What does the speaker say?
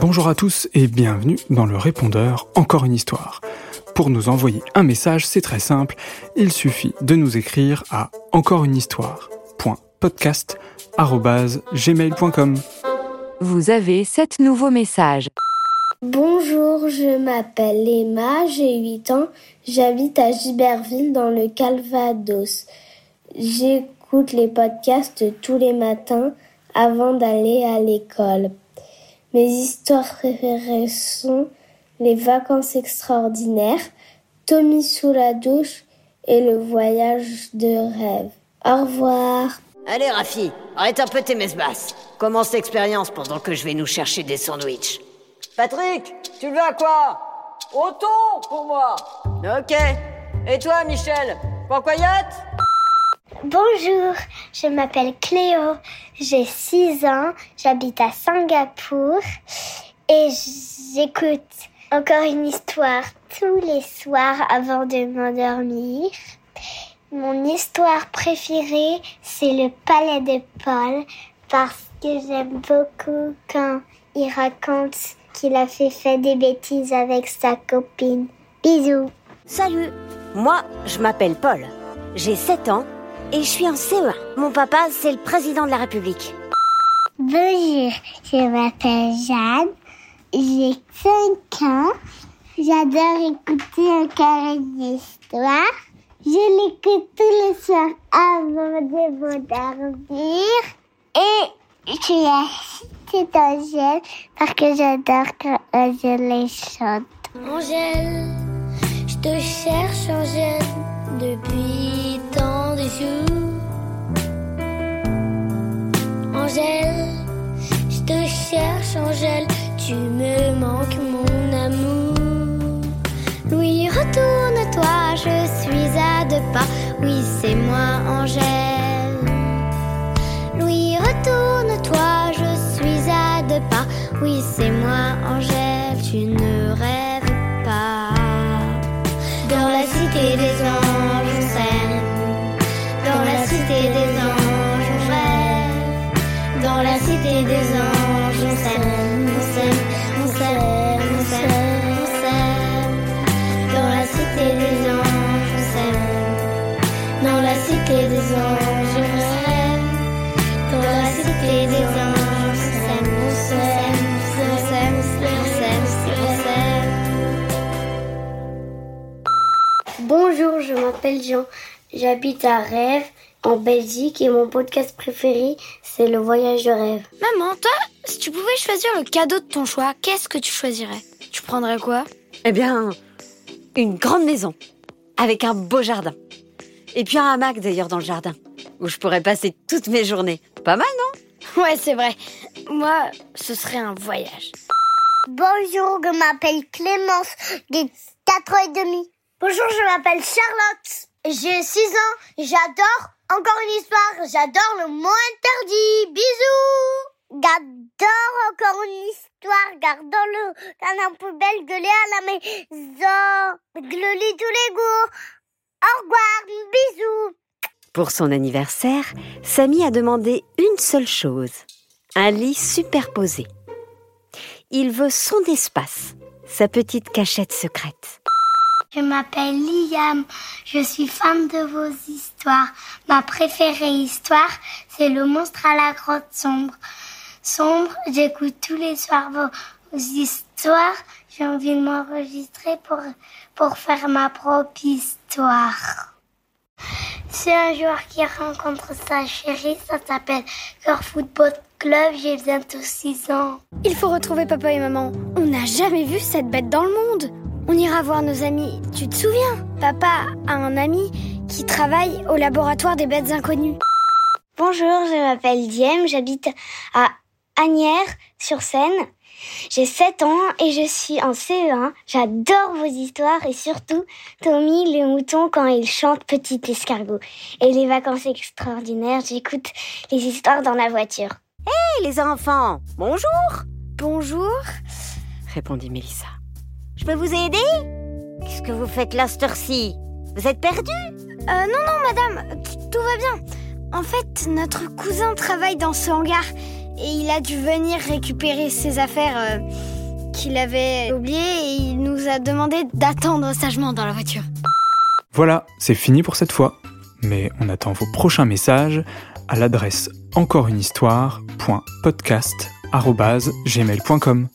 Bonjour à tous et bienvenue dans le répondeur Encore une histoire. Pour nous envoyer un message, c'est très simple, il suffit de nous écrire à encoreunehistoire.podcast@gmail.com. Vous avez sept nouveaux messages. Bonjour, je m'appelle Emma, j'ai 8 ans, j'habite à Giberville dans le Calvados. J'écoute les podcasts tous les matins avant d'aller à l'école. Mes histoires préférées sont Les vacances extraordinaires, Tommy sous la douche et Le voyage de rêve. Au revoir. Allez, Rafi, arrête un peu tes messes. Commence l'expérience pendant que je vais nous chercher des sandwichs. Patrick, tu veux à quoi? Autant pour moi. Ok. Et toi, Michel? Pourquoyotte Bonjour, je m'appelle Cléo, j'ai 6 ans, j'habite à Singapour et j'écoute encore une histoire tous les soirs avant de m'endormir. Mon histoire préférée, c'est le palais de Paul parce que j'aime beaucoup quand il raconte qu'il a fait des bêtises avec sa copine. Bisous. Salut, moi je m'appelle Paul. J'ai 7 ans et je suis en CE1. Mon papa, c'est le président de la République. Bonjour, je m'appelle Jeanne, j'ai 5 ans, j'adore écouter un carré d'histoire. Je l'écoute tous les soirs avant de m'endormir et je suis assise Angèle parce que j'adore quand Angèle les chante. Angèle, je te cherche Angèle depuis Angèle, je te cherche, Angèle, tu me manques, mon amour. Louis, retourne-toi, je suis à deux pas. Oui, c'est moi, Angèle. Louis, retourne-toi, je suis à deux pas. Oui, c'est moi, Angèle, tu ne cité des anges, on. Dans la cité des anges, on s'aime, on s'aime, on s'aime, on s'aime, on s'aime. Bonjour, je m'appelle Jean. J'habite à Rêve, en Belgique, et mon podcast préféré, c'est Le Voyage de rêve. Maman, toi, si tu pouvais choisir le cadeau de ton choix, qu'est-ce que tu choisirais? Tu prendrais quoi? Eh bien, une grande maison, avec un beau jardin. Et puis un hamac d'ailleurs dans le jardin, où je pourrais passer toutes mes journées. Pas mal, non? Ouais, c'est vrai. Moi, ce serait un voyage. Bonjour, je m'appelle Clémence, j'ai 4 ans et demi. Bonjour, je m'appelle Charlotte. J'ai 6 ans, j'adore encore une histoire, j'adore le mot interdit. Bisous J'adore encore une histoire, gardons-le dans la poubelle, gueuler à la maison, gueuler tous les goûts. Au revoir, bisous Pour son anniversaire, Samy a demandé une seule chose. Un lit superposé. Il veut son espace, sa petite cachette secrète. Je m'appelle Liam, je suis fan de vos histoires. Ma préférée histoire, c'est le monstre à la grotte sombre. Sombre, j'écoute tous les soirs vos, histoires. J'ai envie de m'enregistrer pour, pour faire ma propre histoire. C'est un joueur qui rencontre sa chérie, ça s'appelle Cœur Football Club, j'ai bientôt 6 ans. Il faut retrouver papa et maman. On n'a jamais vu cette bête dans le monde. On ira voir nos amis. Tu te souviens? Papa a un ami qui travaille au laboratoire des bêtes inconnues. Bonjour, je m'appelle Diem, j'habite à Agnières sur Seine. J'ai 7 ans et je suis en CE1. J'adore vos histoires et surtout Tommy le mouton quand il chante Petit escargot. Et les vacances extraordinaires, j'écoute les histoires dans la voiture. Hé les enfants, bonjour Bonjour. répondit Mélissa. Je peux vous aider? Qu'est-ce que vous faites là cette heure-ci? Vous êtes perdus Euh, non, non, madame, tout va bien. En fait, notre cousin travaille dans ce hangar et il a dû venir récupérer ses affaires euh, qu'il avait oubliées et il nous a demandé d'attendre sagement dans la voiture. Voilà, c'est fini pour cette fois. Mais on attend vos prochains messages à l'adresse encoreunehistoire.podcast.gmail.com.